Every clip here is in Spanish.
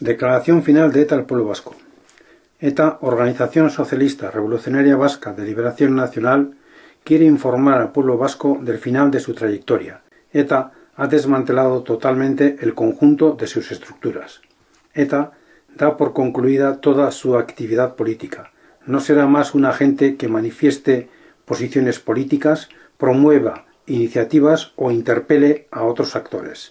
Declaración final de ETA al pueblo vasco. ETA, Organización Socialista Revolucionaria Vasca de Liberación Nacional, quiere informar al pueblo vasco del final de su trayectoria. ETA ha desmantelado totalmente el conjunto de sus estructuras. ETA da por concluida toda su actividad política. No será más un agente que manifieste posiciones políticas, promueva iniciativas o interpele a otros actores.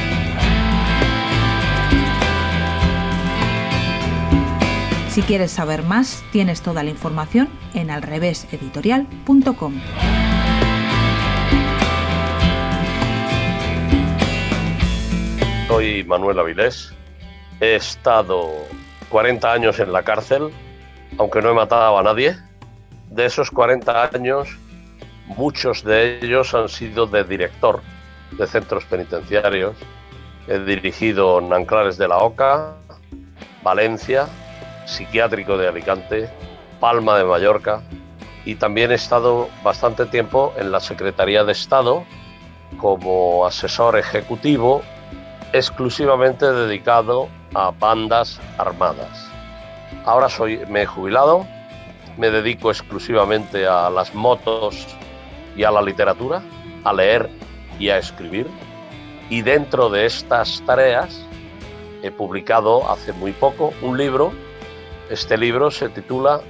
Si quieres saber más, tienes toda la información en alreveseditorial.com. Soy Manuel Avilés. He estado 40 años en la cárcel, aunque no he matado a nadie. De esos 40 años, muchos de ellos han sido de director de centros penitenciarios. He dirigido Nanclares de la Oca, Valencia, psiquiátrico de Alicante, Palma de Mallorca y también he estado bastante tiempo en la Secretaría de Estado como asesor ejecutivo exclusivamente dedicado a bandas armadas. Ahora soy, me he jubilado, me dedico exclusivamente a las motos y a la literatura, a leer y a escribir. Y dentro de estas tareas he publicado hace muy poco un libro este libro se titula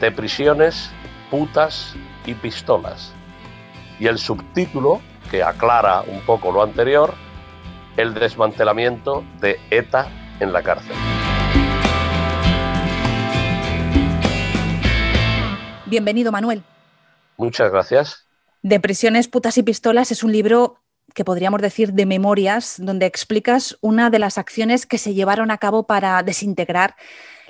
De prisiones, putas y pistolas. Y el subtítulo, que aclara un poco lo anterior, el desmantelamiento de ETA en la cárcel. Bienvenido, Manuel. Muchas gracias. De prisiones, putas y pistolas es un libro que podríamos decir de memorias, donde explicas una de las acciones que se llevaron a cabo para desintegrar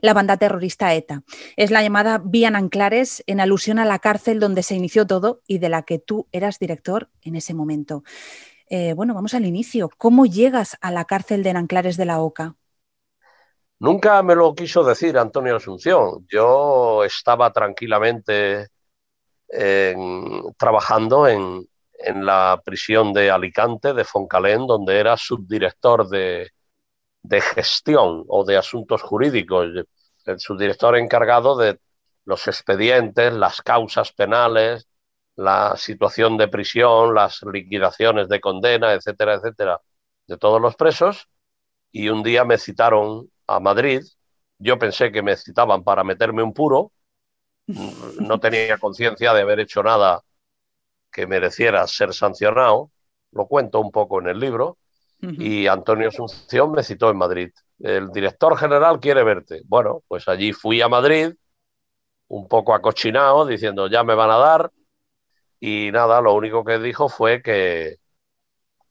la banda terrorista ETA. Es la llamada Vía Anclares en alusión a la cárcel donde se inició todo y de la que tú eras director en ese momento. Eh, bueno, vamos al inicio. ¿Cómo llegas a la cárcel de Anclares de la OCA? Nunca me lo quiso decir Antonio Asunción. Yo estaba tranquilamente trabajando en, en, la prisión de Alicante, de Foncalén, donde era subdirector de, de gestión o de asuntos jurídicos, el subdirector encargado de los expedientes, las causas penales, la situación de prisión, las liquidaciones de condena, etcétera, etcétera, de todos los presos. Y un día me citaron a Madrid. Yo pensé que me citaban para meterme un puro. No tenía conciencia de haber hecho nada que mereciera ser sancionado. Lo cuento un poco en el libro y Antonio Asunción me citó en Madrid. El director general quiere verte. Bueno, pues allí fui a Madrid, un poco acochinado, diciendo ya me van a dar. Y nada, lo único que dijo fue que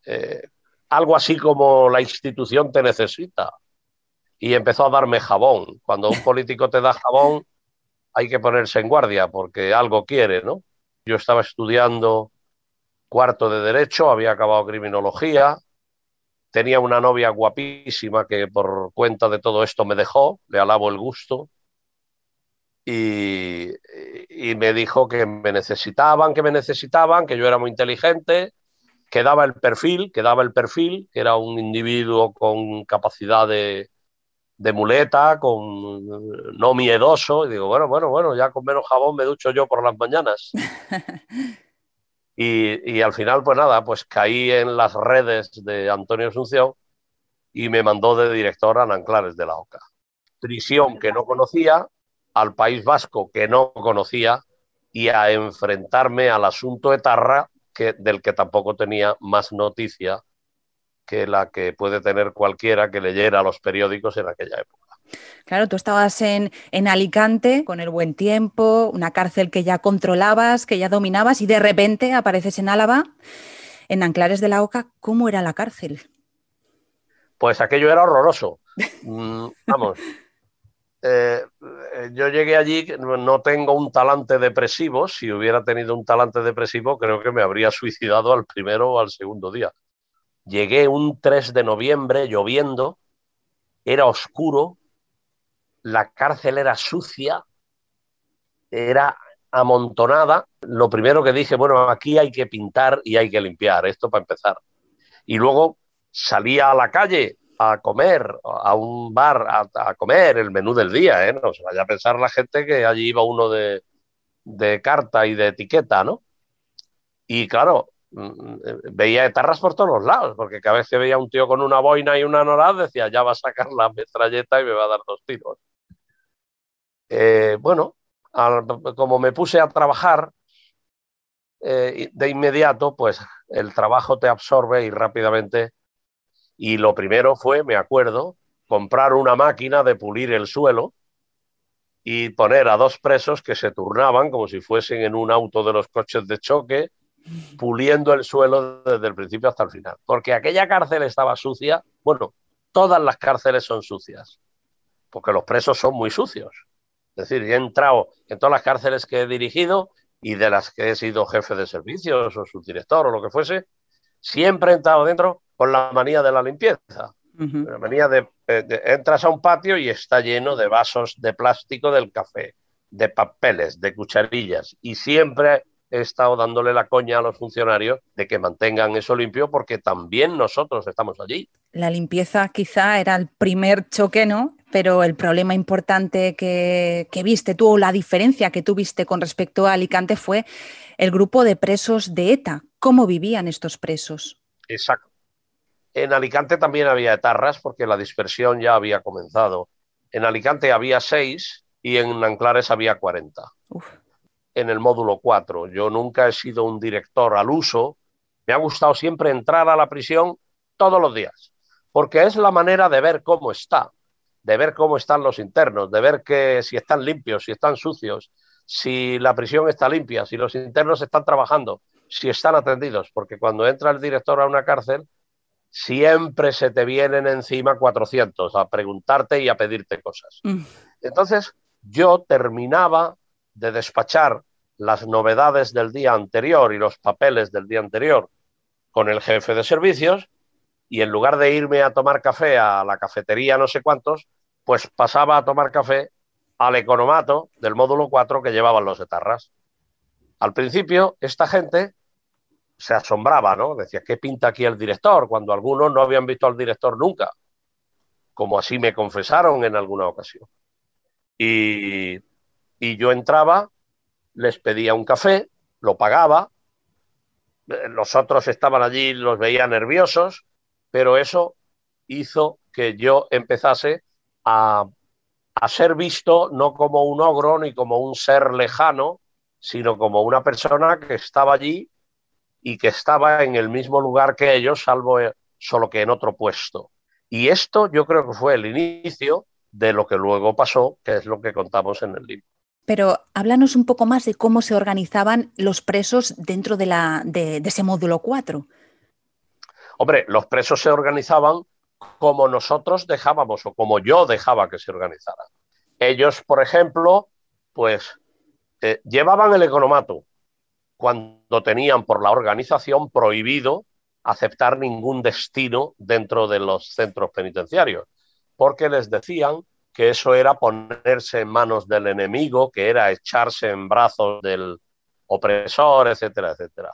eh, algo así como la institución te necesita. Y empezó a darme jabón. Cuando un político te da jabón, hay que ponerse en guardia porque algo quiere, ¿no? Yo estaba estudiando cuarto de Derecho, había acabado criminología, Tenía una novia guapísima que por cuenta de todo esto me dejó, le alabo el gusto, y, me dijo que me necesitaban, que me necesitaban, que yo era muy inteligente, que daba el perfil, que daba el perfil, que era un individuo con capacidad de, de muleta, con no miedoso, y digo, bueno, bueno, bueno, ya con menos jabón me ducho yo por las mañanas. Y, al final, pues nada, pues caí en las redes de Antonio Asunción y me mandó de director a Nanclares de la Oca. Prisión que no conocía, al País Vasco que no conocía y a enfrentarme al asunto Etarra, que, del que tampoco tenía más noticia que la que puede tener cualquiera que leyera los periódicos en aquella época. Claro, tú estabas en, en, Alicante con el buen tiempo, una cárcel que ya controlabas, que ya dominabas y de repente apareces en Álava, en Anclares de la Oca. ¿Cómo era la cárcel? Pues aquello era horroroso. Mm, vamos, eh, yo llegué allí, no tengo un talante depresivo. Si hubiera tenido un talante depresivo, creo que me habría suicidado al primero o al segundo día. Llegué un 3 de noviembre lloviendo, era oscuro, la cárcel era sucia, era amontonada. Lo primero que dije, bueno, aquí hay que pintar y hay que limpiar, esto para empezar. Y luego salía a la calle a comer, a un bar a, comer el menú del día, ¿eh? No se vaya a pensar la gente que allí iba uno de, carta y de etiqueta, ¿no? Y claro, mm, veía etarras por todos los lados, porque cada vez que veía un tío con una boina y una norad, decía, ya va a sacar la metralleta y me va a dar dos tiros. Eh, bueno, como me puse a trabajar eh, de inmediato, pues el trabajo te absorbe y rápidamente y lo primero fue, me acuerdo, comprar una máquina de pulir el suelo y poner a dos presos que se turnaban como si fuesen en un auto de los coches de choque, puliendo el suelo desde el principio hasta el final. Porque aquella cárcel estaba sucia. Bueno, todas las cárceles son sucias, porque los presos son muy sucios. Es decir, he entrado en todas las cárceles que he dirigido y de las que he sido jefe de servicios o subdirector o lo que fuese, siempre he entrado dentro con la manía de la limpieza. La manía de, entras a un patio y está lleno de vasos de plástico del café, de papeles, de cucharillas. Y siempre he estado dándole la coña a los funcionarios de que mantengan eso limpio porque también nosotros estamos allí. La limpieza quizá era el primer choque, ¿no? Pero el problema importante que, que viste tú o la diferencia que tuviste con respecto a Alicante fue el grupo de presos de ETA. ¿Cómo vivían estos presos? Exacto. En Alicante también había etarras porque la dispersión ya había comenzado. En Alicante había seis y en Anclares había 40. En el módulo 4. Yo nunca he sido un director al uso. Me ha gustado siempre entrar a la prisión todos los días, porque es la manera de ver cómo está, de ver cómo están los internos, de ver que si están limpios, si están sucios, si la prisión está limpia, si los internos están trabajando, si están atendidos, porque cuando entra el director a una cárcel, siempre se te vienen encima 400 a preguntarte y a pedirte cosas. Mm. Entonces, yo terminaba de despachar las novedades del día anterior y los papeles del día anterior con el jefe de servicios y en lugar de irme a tomar café a la cafetería no sé cuántos, pues pasaba a tomar café al economato del módulo 4 que llevaban los etarras. Al principio, esta gente se asombraba, ¿no? Decía, ¿qué pinta aquí el director? Cuando algunos no habían visto al director nunca, como así me confesaron en alguna ocasión. Y, y yo entraba, les pedía un café, lo pagaba, los otros estaban allí, los veía nerviosos, pero eso hizo que yo empezase a, a ser visto no como un ogro ni como un ser lejano, sino como una persona que estaba allí y que estaba en el mismo lugar que ellos, salvo eh, solo que en otro puesto. Y esto yo creo que fue el inicio de lo que luego pasó, que es lo que contamos en el libro. Pero háblanos un poco más de cómo se organizaban los presos dentro de, la, de, ese módulo 4. Hombre, los presos se organizaban como nosotros dejábamos o como yo dejaba que se organizaran. Ellos, por ejemplo, pues eh, llevaban el economato, cuando tenían por la organización prohibido aceptar ningún destino dentro de los centros penitenciarios, porque les decían que eso era ponerse en manos del enemigo, que era echarse en brazos del opresor, etcétera, etcétera.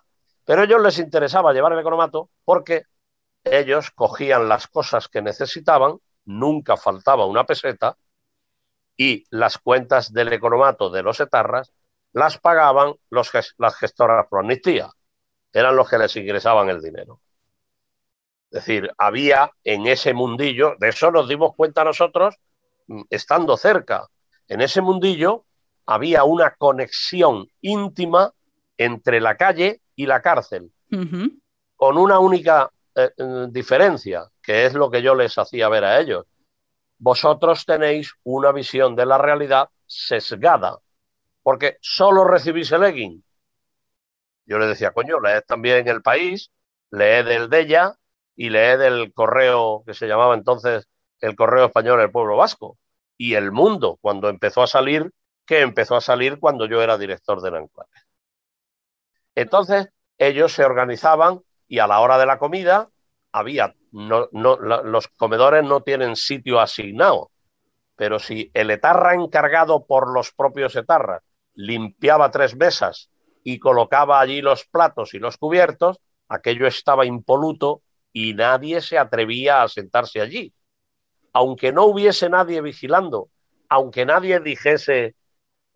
Pero a ellos les interesaba llevar el economato porque ellos cogían las cosas que necesitaban, nunca faltaba una peseta, y las cuentas del economato de los etarras las pagaban las gestoras por amnistía. Eran los que les ingresaban el dinero. Es decir, había en ese mundillo, de eso nos dimos cuenta nosotros mm, estando cerca. En ese mundillo había una conexión íntima entre la calle y la cárcel, con una única eh, mm, diferencia, que es lo que yo les hacía ver a ellos. vosotros tenéis una visión de la realidad sesgada, porque solo recibís el egging. Yo le decía, coño, leed también El País, leed el Della y leed el correo que se llamaba entonces el correo español del pueblo vasco y El Mundo, cuando empezó a salir, que empezó a salir cuando yo era director de Nanclares. Entonces, ellos se organizaban y a la hora de la comida había, no, los comedores no tienen sitio asignado, pero si el etarra encargado por los propios etarras limpiaba tres mesas y colocaba allí los platos y los cubiertos, aquello estaba impoluto y nadie se atrevía a sentarse allí. Aunque no hubiese nadie vigilando, aunque nadie dijese,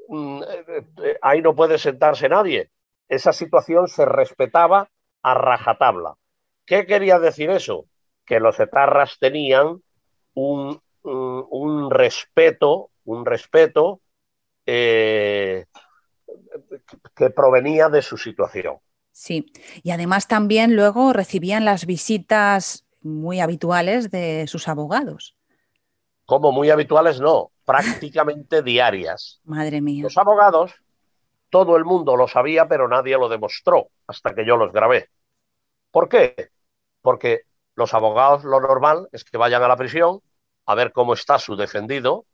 mm, eh, eh, ahí no puede sentarse nadie, esa situación se respetaba a rajatabla. ¿Qué quería decir eso? Que los etarras tenían un, un, respeto, un respeto eh, que provenía de su situación. Sí, y además también luego recibían las visitas muy habituales de sus abogados. Como muy habituales, no, prácticamente diarias. Madre mía. Los abogados, todo el mundo lo sabía, pero nadie lo demostró hasta que yo los grabé. ¿Por qué? Porque los abogados lo normal es que vayan a la prisión a ver cómo está su defendido,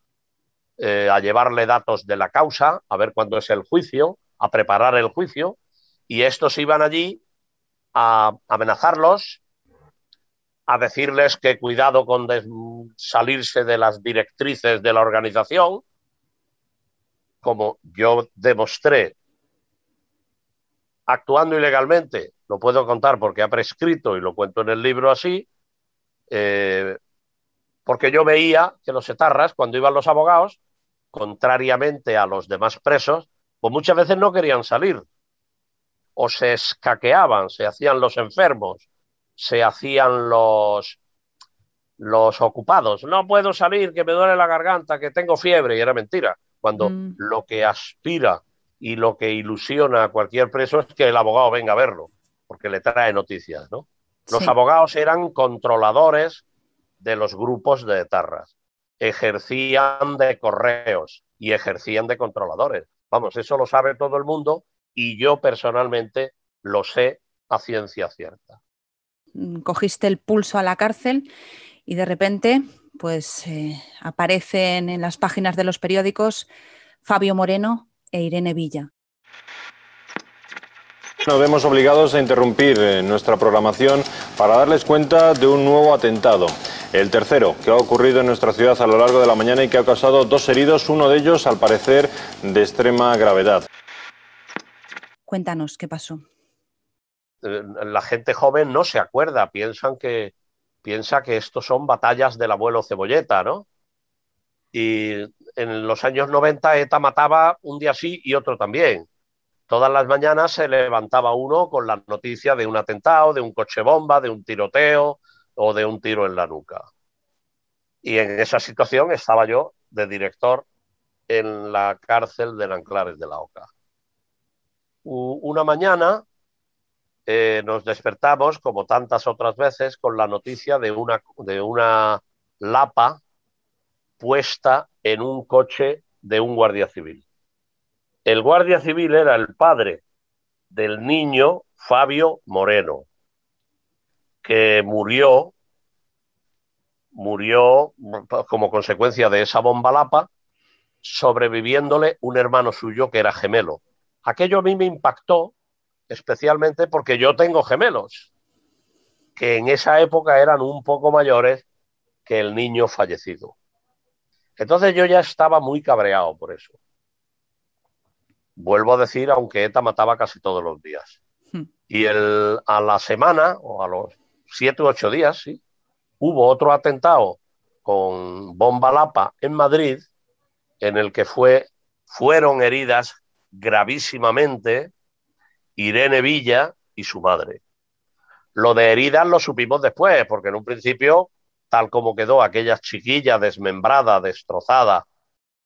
eh, a llevarle datos de la causa, a ver cuándo es el juicio, a preparar el juicio, y estos iban allí a amenazarlos, a decirles que cuidado con salirse de las directrices de la organización, como yo demostré actuando ilegalmente, lo puedo contar porque ha prescrito y lo cuento en el libro así, eh, porque yo veía que los etarras, cuando iban los abogados, contrariamente a los demás presos, pues muchas veces no querían salir. O se escaqueaban, se hacían los enfermos, se hacían los, los ocupados. No puedo salir, que me duele la garganta, que tengo fiebre, y era mentira. Cuando mm. lo que aspira y lo que ilusiona a cualquier preso es que el abogado venga a verlo, porque le trae noticias, ¿no? Los abogados eran controladores de los grupos de etarras ejercían de correos y ejercían de controladores. Vamos, eso lo sabe todo el mundo y yo personalmente lo sé a ciencia cierta. Mm, cogiste el pulso a la cárcel y de repente, pues eh, aparecen en las páginas de los periódicos Fabio Moreno e Irene Villa. Nos vemos obligados a interrumpir eh, nuestra programación para darles cuenta de un nuevo atentado. El tercero, que ha ocurrido en nuestra ciudad a lo largo de la mañana y que ha causado dos heridos, uno de ellos al parecer de extrema gravedad. Cuéntanos, ¿qué pasó? Eh, la gente joven no se acuerda, piensan que, piensa que estos son batallas del abuelo Cebolleta, ¿no? Y en los años 90 ETA mataba un día sí y otro también. Todas las mañanas se levantaba uno con la noticia de un atentado, de un coche bomba, de un tiroteo, o de un tiro en la nuca. Y en esa situación estaba yo de director en la cárcel de Nanclares de la Oca. Una mañana eh, nos despertamos, como tantas otras veces, con la noticia de una, de una lapa puesta en un coche de un guardia civil. El guardia civil era el padre del niño Fabio Moreno, que murió, murió como consecuencia de esa bomba lapa, sobreviviéndole un hermano suyo que era gemelo. Aquello a mí me impactó especialmente porque yo tengo gemelos, que en esa época eran un poco mayores que el niño fallecido. Entonces yo ya estaba muy cabreado por eso. Vuelvo a decir, aunque ETA mataba casi todos los días. Hmm. Y el, a la semana o a los siete u ocho días, sí, hubo otro atentado con bomba lapa en Madrid, en el que fue, fueron heridas gravísimamente Irene Villa y su madre. Lo de heridas lo supimos después, porque en un principio, tal como quedó aquella chiquilla desmembrada, destrozada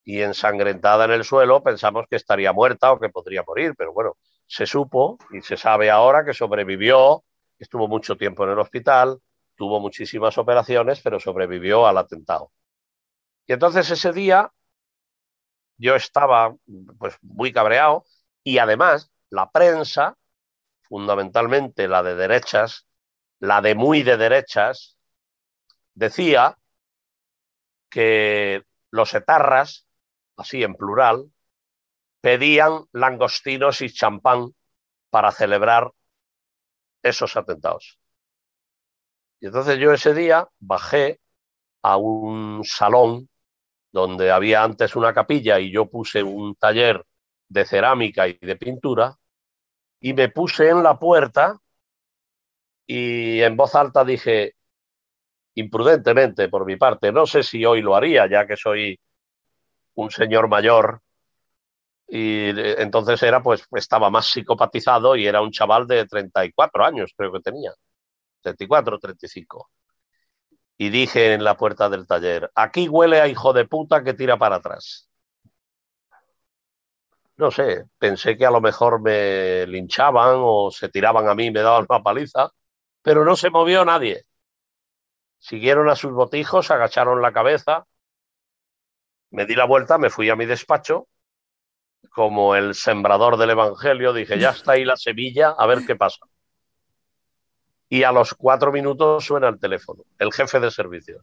y ensangrentada en el suelo, pensamos que estaría muerta o que podría morir, pero bueno, se supo y se sabe ahora que sobrevivió estuvo mucho tiempo en el hospital, tuvo muchísimas operaciones, pero sobrevivió al atentado. Y entonces ese día yo estaba pues muy cabreado y además la prensa, fundamentalmente la de derechas, la de muy de derechas, decía que los etarras, así en plural, pedían langostinos y champán para celebrar esos atentados. Y entonces yo ese día bajé a un salón donde había antes una capilla y yo puse un taller de cerámica y de pintura y me puse en la puerta y en voz alta dije, imprudentemente por mi parte, no sé si hoy lo haría ya que soy un señor mayor. Y entonces era pues estaba más psicopatizado y era un chaval de 34 años creo que tenía. 34 35 y dije en la puerta del taller, aquí huele a hijo de puta que tira para atrás. No sé, pensé que a lo mejor me linchaban o se tiraban a mí y me daban una paliza, pero no se movió nadie. Siguieron a sus botijos, agacharon la cabeza, me di la vuelta, me fui a mi despacho, como el sembrador del Evangelio, dije, ya está ahí la semilla, a ver qué pasa y a los cuatro minutos suena el teléfono, el jefe de servicio.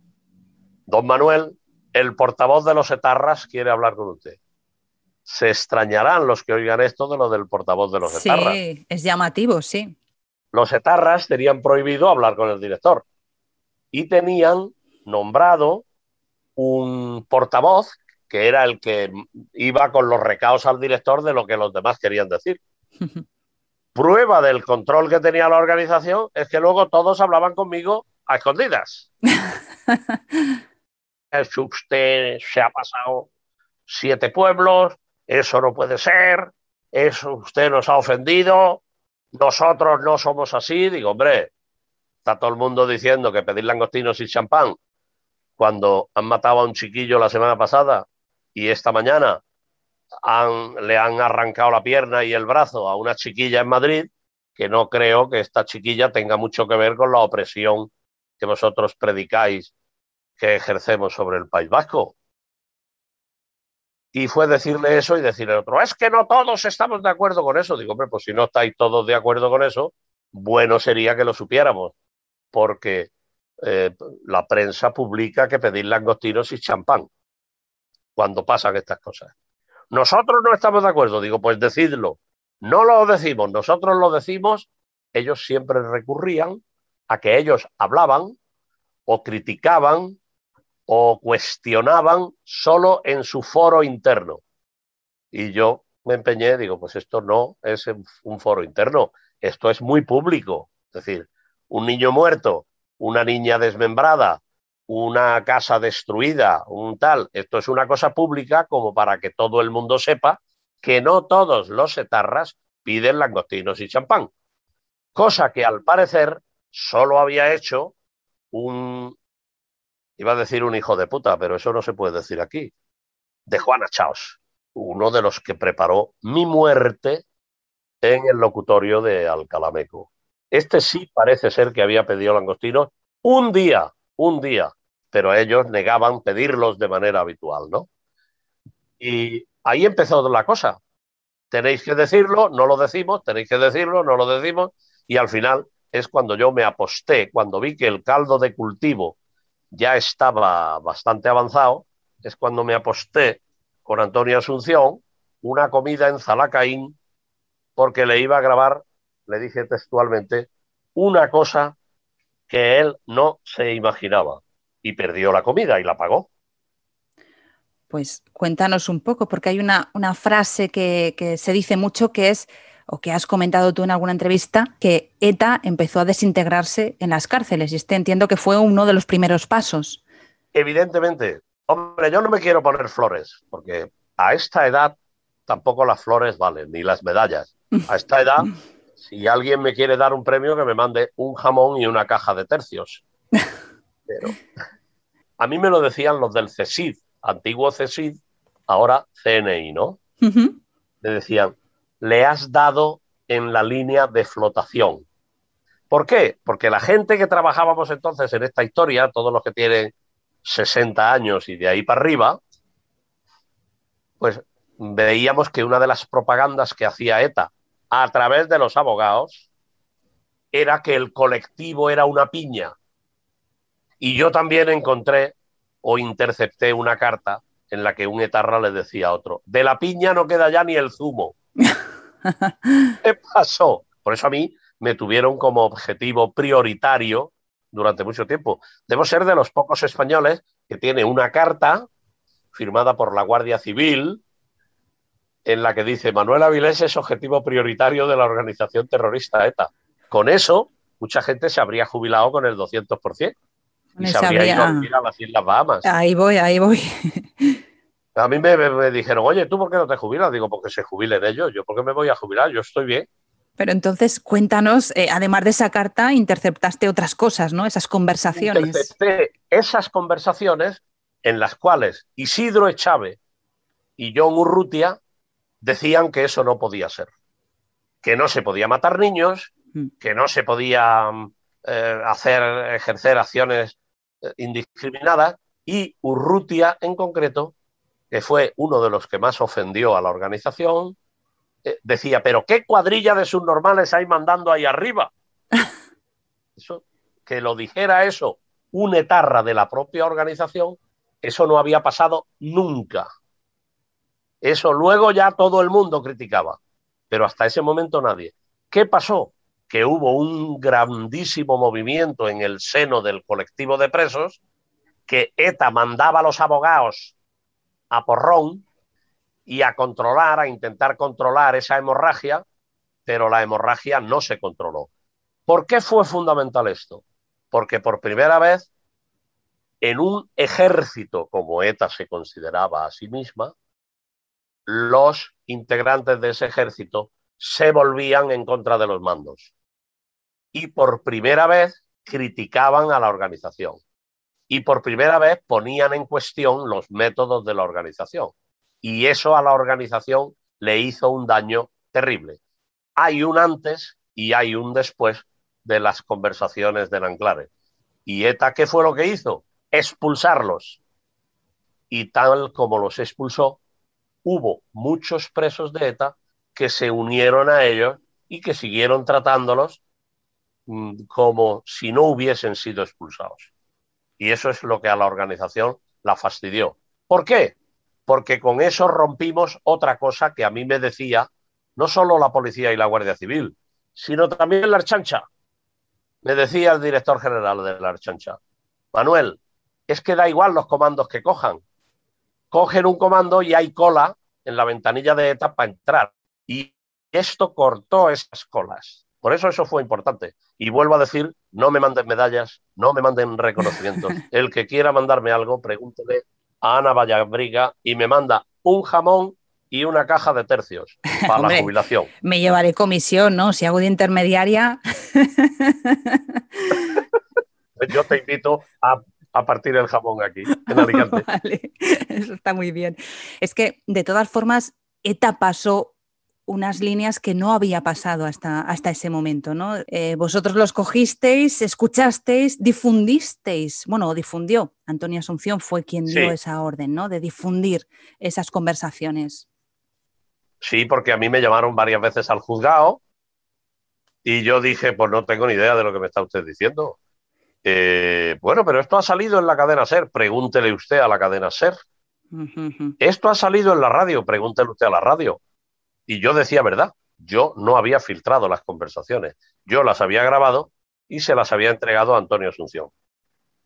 Don Manuel, el portavoz de los etarras quiere hablar con usted. Se extrañarán los que oigan esto de lo del portavoz de los etarras. Sí, es llamativo, sí. Los etarras tenían prohibido hablar con el director y tenían nombrado un portavoz que era el que iba con los recaos al director de lo que los demás querían decir. Prueba del control que tenía la organización es que luego todos hablaban conmigo a escondidas. es usted se ha pasado siete pueblos, eso no puede ser, eso usted nos ha ofendido, nosotros no somos así. Digo, hombre, está todo el mundo diciendo que pedir langostinos y champán cuando han matado a un chiquillo la semana pasada y esta mañana le han arrancado la pierna y el brazo a una chiquilla en Madrid, que no creo que esta chiquilla tenga mucho que ver con la opresión que vosotros predicáis que ejercemos sobre el País Vasco. Y fue decirle eso y decirle otro, es que no todos estamos de acuerdo con eso. Digo, hombre, pues si no estáis todos de acuerdo con eso, bueno sería que lo supiéramos, porque eh, la prensa publica que pedir langostinos y champán cuando pasan estas cosas. Nosotros no estamos de acuerdo. Digo, pues decidlo. No lo decimos, nosotros lo decimos. Ellos siempre recurrían a que ellos hablaban o criticaban o cuestionaban solo en su foro interno. Y yo me empeñé, digo, pues esto no es un foro interno, esto es muy público. Es decir, un niño muerto, una niña desmembrada, una casa destruida, un tal. Esto es una cosa pública como para que todo el mundo sepa que no todos los etarras piden langostinos y champán. Cosa que al parecer solo había hecho un, iba a decir un hijo de puta, pero eso no se puede decir aquí, de Juana Chaos, uno de los que preparó mi muerte en el locutorio de Alcalameco. Este sí parece ser que había pedido langostinos un día, un día, pero ellos negaban pedirlos de manera habitual, ¿no? Y ahí empezó la cosa. Tenéis que decirlo, no lo decimos, tenéis que decirlo, no lo decimos, y al final es cuando yo me aposté, cuando vi que el caldo de cultivo ya estaba bastante avanzado, es cuando me aposté con Antonio Asunción una comida en Zalacaín, porque le iba a grabar, le dije textualmente, una cosa que él no se imaginaba y perdió la comida y la pagó. Pues cuéntanos un poco, porque hay una, una frase que, que, se dice mucho que es, o que has comentado tú en alguna entrevista, que ETA empezó a desintegrarse en las cárceles y este entiendo que fue uno de los primeros pasos. Evidentemente, hombre, yo no me quiero poner flores, porque a esta edad tampoco las flores valen, ni las medallas. A esta edad, si alguien me quiere dar un premio, que me mande un jamón y una caja de tercios. Pero a mí me lo decían los del CESID, antiguo CESID, ahora CNI, ¿no? Le decían, le has dado en la línea de flotación. ¿Por qué? Porque la gente que trabajábamos entonces en esta historia, todos los que tienen 60 años y de ahí para arriba, pues veíamos que una de las propagandas que hacía ETA a través de los abogados era que el colectivo era una piña. Y yo también encontré o intercepté una carta en la que un etarra le decía a otro, de la piña no queda ya ni el zumo. ¿Qué pasó? Por eso a mí me tuvieron como objetivo prioritario durante mucho tiempo. Debo ser de los pocos españoles que tiene una carta firmada por la Guardia Civil en la que dice Manuel Avilés es objetivo prioritario de la organización terrorista ETA. Con eso, mucha gente se habría jubilado con el 200%. Y se habría ido a vivir a las Islas Bahamas. Ahí voy, ahí voy. A mí me, dijeron, oye, ¿tú por qué no te jubilas? Digo, porque se jubilen ellos. Yo, ¿por qué me voy a jubilar? Yo estoy bien. Pero entonces, cuéntanos, eh, además de esa carta, interceptaste otras cosas, ¿no? Esas conversaciones. Intercepté esas conversaciones en las cuales Isidro Echave y John Urrutia decían que eso no podía ser. Que no se podía matar niños, mm. que no se podía eh, hacer, ejercer acciones eh, indiscriminadas, y Urrutia en concreto que fue uno de los que más ofendió a la organización, eh, decía, pero ¿qué cuadrilla de subnormales hay mandando ahí arriba? Eso, que lo dijera eso un etarra de la propia organización, eso no había pasado nunca. Eso luego ya todo el mundo criticaba, pero hasta ese momento nadie. ¿Qué pasó? Que hubo un grandísimo movimiento en el seno del colectivo de presos, que ETA mandaba a los abogados a porrón y a controlar, a intentar controlar esa hemorragia, pero la hemorragia no se controló. ¿Por qué fue fundamental esto? Porque por primera vez en un ejército como ETA se consideraba a sí misma, los integrantes de ese ejército se volvían en contra de los mandos. Y por primera vez criticaban a la organización y por primera vez ponían en cuestión los métodos de la organización. Y eso a la organización le hizo un daño terrible. Hay un antes y hay un después de las conversaciones del Anclare. ¿Y ETA qué fue lo que hizo? Expulsarlos. Y tal como los expulsó, hubo muchos presos de ETA que se unieron a ellos y que siguieron tratándolos mm, como si no hubiesen sido expulsados. Y eso es lo que a la organización la fastidió. ¿Por qué? Porque con eso rompimos otra cosa que a mí me decía no solo la policía y la Guardia Civil, sino también la Archancha. Me decía el director general de la Archancha, Manuel, es que da igual los comandos que cojan. Cogen un comando y hay cola en la ventanilla de ETA para entrar. Y esto cortó esas colas. Por eso eso fue importante. Y vuelvo a decir, no me manden medallas, no me manden reconocimientos. El que quiera mandarme algo, pregúntele a Ana Vallabriga y me manda un jamón y una caja de tercios para la jubilación. Me llevaré comisión, ¿no? Si hago de intermediaria. Yo te invito a, a, partir el jamón aquí, en Alicante. Vale, eso está muy bien. Es que, de todas formas, ETA pasó unas líneas que no había pasado hasta, hasta ese momento. ¿no? Eh, vosotros los cogisteis, escuchasteis, difundisteis, bueno, difundió. Antonio Asunción fue quien dio esa orden, ¿no? De difundir esas conversaciones. Sí, porque a mí me llamaron varias veces al juzgado y yo dije, pues no tengo ni idea de lo que me está usted diciendo. Eh, bueno, pero esto ha salido en la cadena SER, pregúntele usted a la cadena SER. Esto ha salido en la radio, pregúntele usted a la radio. Y yo decía verdad, yo no había filtrado las conversaciones, yo las había grabado y se las había entregado a Antonio Asunción.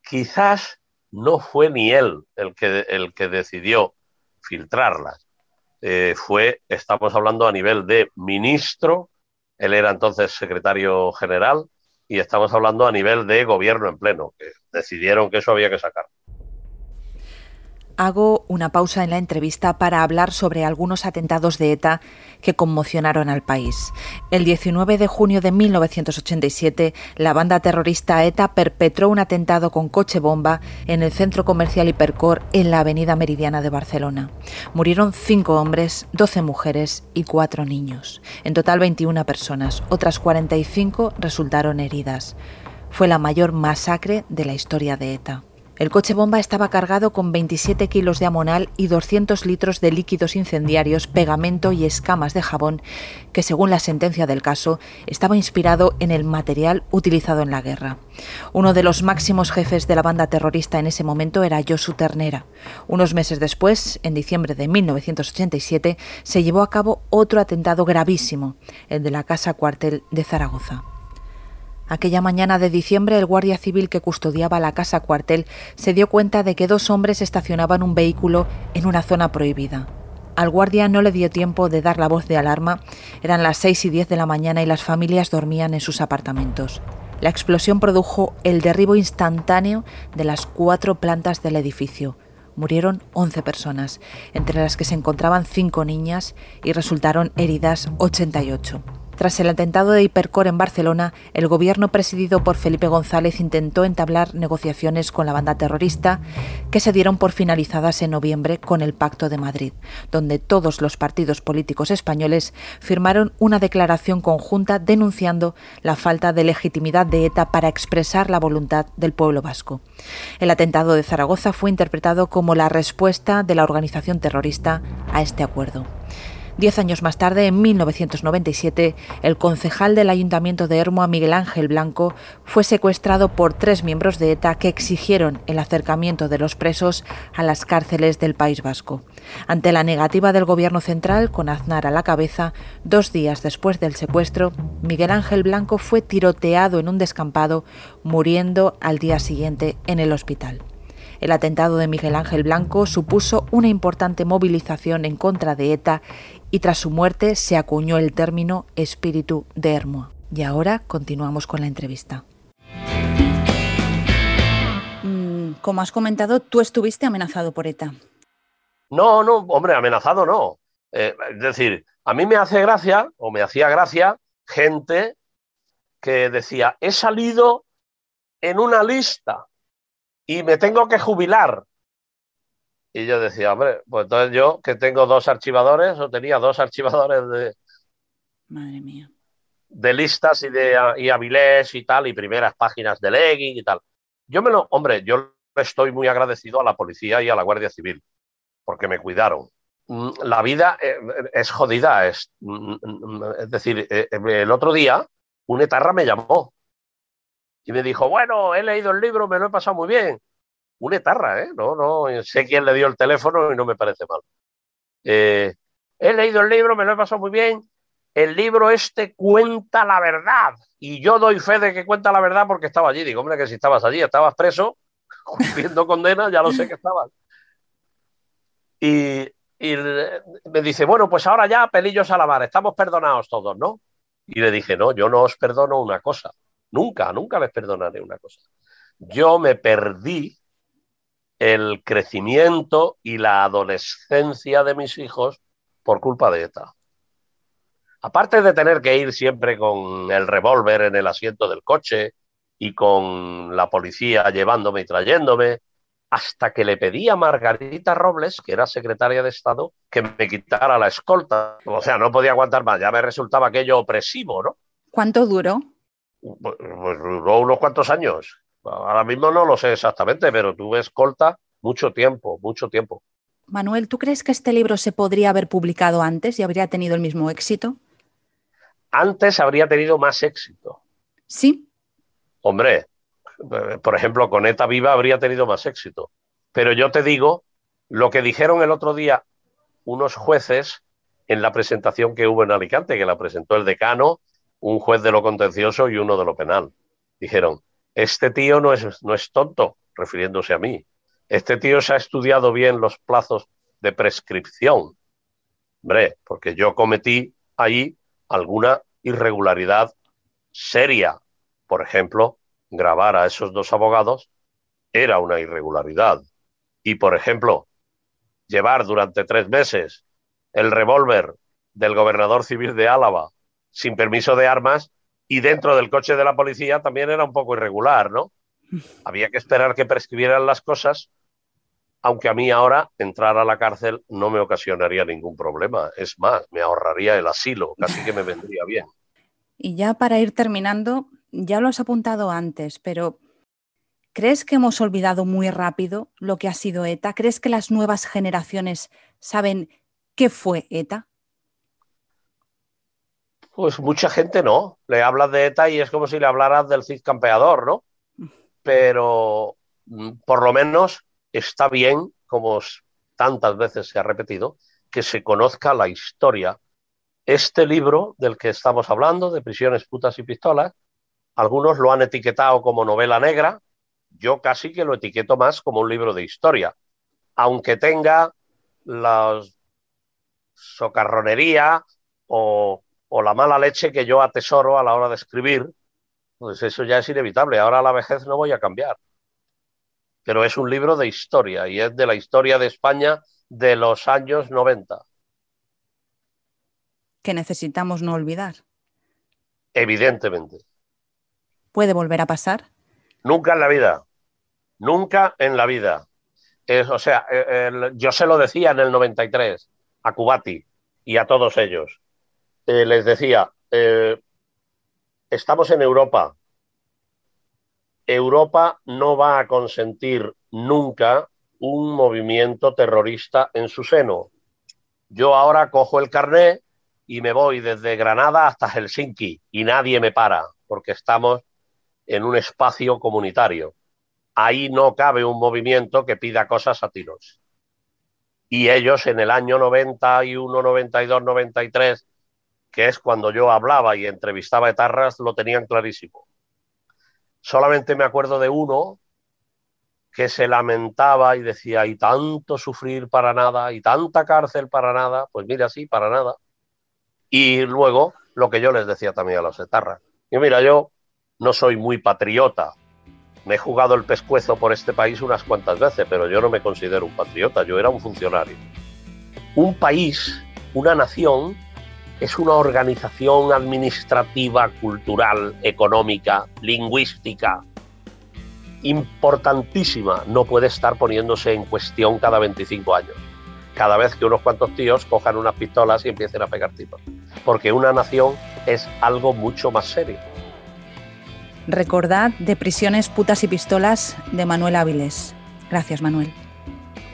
Quizás no fue ni él el que, el que decidió filtrarlas, eh, fue, estamos hablando a nivel de ministro, él era entonces secretario general, y estamos hablando a nivel de gobierno en pleno, que decidieron que eso había que sacar. Hago una pausa en la entrevista para hablar sobre algunos atentados de ETA que conmocionaron al país. El 19 de junio de 1987, la banda terrorista ETA perpetró un atentado con coche bomba en el centro comercial Hipercor en la avenida Meridiana de Barcelona. Murieron cinco hombres, 12 mujeres y cuatro niños. En total 21 personas. Otras 45 resultaron heridas. Fue la mayor masacre de la historia de ETA. El coche bomba estaba cargado con 27 kilos de amonal y 200 litros de líquidos incendiarios, pegamento y escamas de jabón, que según la sentencia del caso estaba inspirado en el material utilizado en la guerra. Uno de los máximos jefes de la banda terrorista en ese momento era Josu Ternera. Unos meses después, en diciembre de 1987, se llevó a cabo otro atentado gravísimo, el de la casa cuartel de Zaragoza. Aquella mañana de diciembre, el guardia civil que custodiaba la casa cuartel se dio cuenta de que dos hombres estacionaban un vehículo en una zona prohibida. Al guardia no le dio tiempo de dar la voz de alarma. Eran las seis y diez de la mañana y las familias dormían en sus apartamentos. La explosión produjo el derribo instantáneo de las cuatro plantas del edificio. Murieron 11 personas, entre las que se encontraban cinco niñas y resultaron heridas 88. Tras el atentado de Hipercor en Barcelona, el gobierno presidido por Felipe González intentó entablar negociaciones con la banda terrorista que se dieron por finalizadas en noviembre con el Pacto de Madrid, donde todos los partidos políticos españoles firmaron una declaración conjunta denunciando la falta de legitimidad de ETA para expresar la voluntad del pueblo vasco. El atentado de Zaragoza fue interpretado como la respuesta de la organización terrorista a este acuerdo. Diez años más tarde, en 1997, el concejal del Ayuntamiento de Hermoa, Miguel Ángel Blanco, fue secuestrado por tres miembros de ETA que exigieron el acercamiento de los presos a las cárceles del País Vasco. Ante la negativa del Gobierno central, con Aznar a la cabeza, dos días después del secuestro, Miguel Ángel Blanco fue tiroteado en un descampado, muriendo al día siguiente en el hospital. El atentado de Miguel Ángel Blanco supuso una importante movilización en contra de ETA y tras su muerte se acuñó el término espíritu de Hermoa. Y ahora continuamos con la entrevista. Mm, como has comentado, tú estuviste amenazado por ETA. No, no, hombre, amenazado no. Eh, es decir, a mí me hace gracia, o me hacía gracia, gente que decía, he salido en una lista y me tengo que jubilar. Y yo decía, hombre, pues entonces yo que tengo dos archivadores, o tenía dos archivadores de. Madre mía. De listas y de y Avilés y tal, y primeras páginas de legging y tal. Yo me lo, hombre, yo estoy muy agradecido a la policía y a la Guardia Civil, porque me cuidaron. Mm, la vida eh, es jodida, es, mm, mm, es decir, eh, el otro día un etarra me llamó y me dijo, bueno, he leído el libro, me lo he pasado muy bien. Un etarra, ¿eh? No, no, sé quién le dio el teléfono y no me parece mal. Eh, he leído el libro, me lo he pasado muy bien. El libro este cuenta la verdad. Y yo doy fe de que cuenta la verdad porque estaba allí. Digo, hombre, que si estabas allí, estabas preso, cumpliendo condena, ya lo sé que estabas. Y, y me dice, bueno, pues ahora ya pelillos a la mar, estamos perdonados todos, ¿no? Y le dije, no, yo no os perdono una cosa. Nunca, nunca les perdonaré una cosa. Yo me perdí el crecimiento y la adolescencia de mis hijos por culpa de ETA. Aparte de tener que ir siempre con el revólver en el asiento del coche y con la policía llevándome y trayéndome, hasta que le pedí a Margarita Robles, que era secretaria de Estado, que me quitara la escolta. O sea, no podía aguantar más, ya me resultaba aquello opresivo, ¿no? ¿Cuánto duró? Pues, pues duró unos cuantos años. Ahora mismo no lo sé exactamente, pero tuve escolta mucho tiempo, mucho tiempo. Manuel, ¿tú crees que este libro se podría haber publicado antes y habría tenido el mismo éxito? Antes habría tenido más éxito. Sí. Hombre, por ejemplo, con ETA Viva habría tenido más éxito. Pero yo te digo lo que dijeron el otro día unos jueces en la presentación que hubo en Alicante, que la presentó el decano un juez de lo contencioso y uno de lo penal. Dijeron, este tío no es, no es tonto, refiriéndose a mí. Este tío se ha estudiado bien los plazos de prescripción. Hombre, porque yo cometí ahí alguna irregularidad seria. Por ejemplo, grabar a esos dos abogados era una irregularidad. Y, por ejemplo, llevar durante tres meses el revólver del gobernador civil de Álava sin permiso de armas y dentro del coche de la policía también era un poco irregular, ¿no? Había que esperar que prescribieran las cosas, aunque a mí ahora entrar a la cárcel no me ocasionaría ningún problema. Es más, me ahorraría el asilo, casi que me vendría bien. Y ya para ir terminando, ya lo has apuntado antes, pero ¿Crees que hemos olvidado muy rápido lo que ha sido ETA? ¿Crees que las nuevas generaciones saben qué fue ETA? Pues mucha gente no. Le hablas de ETA y es como si le hablaras del Cid Campeador, ¿no? Pero mm, por lo menos está bien, como tantas veces se ha repetido, que se conozca la historia. Este libro del que estamos hablando, de prisiones, putas y pistolas, algunos lo han etiquetado como novela negra, yo casi que lo etiqueto más como un libro de historia, aunque tenga la socarronería o, la mala leche que yo atesoro a la hora de escribir, pues eso ya es inevitable. Ahora a la vejez no voy a cambiar. Pero es un libro de historia y es de la historia de España de los años 90. Que necesitamos no olvidar. Evidentemente. ¿Puede volver a pasar? Nunca en la vida. Nunca en la vida. o sea, yo se lo decía en el 93 a Cubati y a todos ellos. Eh, les decía, eh, estamos en Europa. Europa no va a consentir nunca un movimiento terrorista en su seno. Yo ahora cojo el carné y me voy desde Granada hasta Helsinki y nadie me para porque estamos en un espacio comunitario. Ahí no cabe un movimiento que pida cosas a tiros. Y ellos en el año 91, 92, 93, que es cuando yo hablaba y entrevistaba etarras, lo tenían clarísimo. Solamente me acuerdo de uno que se lamentaba y decía, y tanto sufrir para nada, y tanta cárcel para nada, pues mira, sí, para nada. Y luego lo que yo les decía también a los etarras. Y mira, yo no soy muy patriota. Me he jugado el pescuezo por este país unas cuantas veces, pero yo no me considero un patriota, yo era un funcionario. Un país, una nación, es una organización administrativa, cultural, económica, lingüística, importantísima. No puede estar poniéndose en cuestión cada 25 años. Cada vez que unos cuantos tíos cojan unas pistolas y empiecen a pegar tipos. Porque una nación es algo mucho más serio. Recordad de Prisiones, Putas y Pistolas de Manuel Áviles. Gracias, Manuel.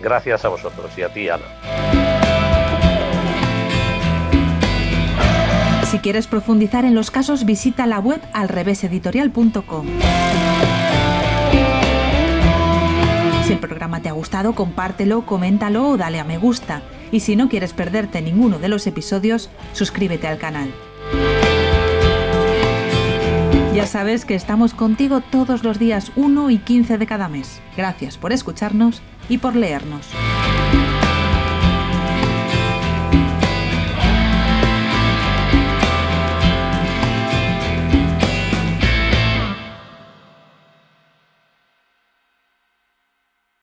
Gracias a vosotros y a ti, Ana. Si quieres profundizar en los casos, visita la web alreveseditorial.com. Si el programa te ha gustado, compártelo, coméntalo o dale a me gusta. Y si no quieres perderte ninguno de los episodios, suscríbete al canal. Ya sabes que estamos contigo todos los días 1 y 15 de cada mes. Gracias por escucharnos y por leernos.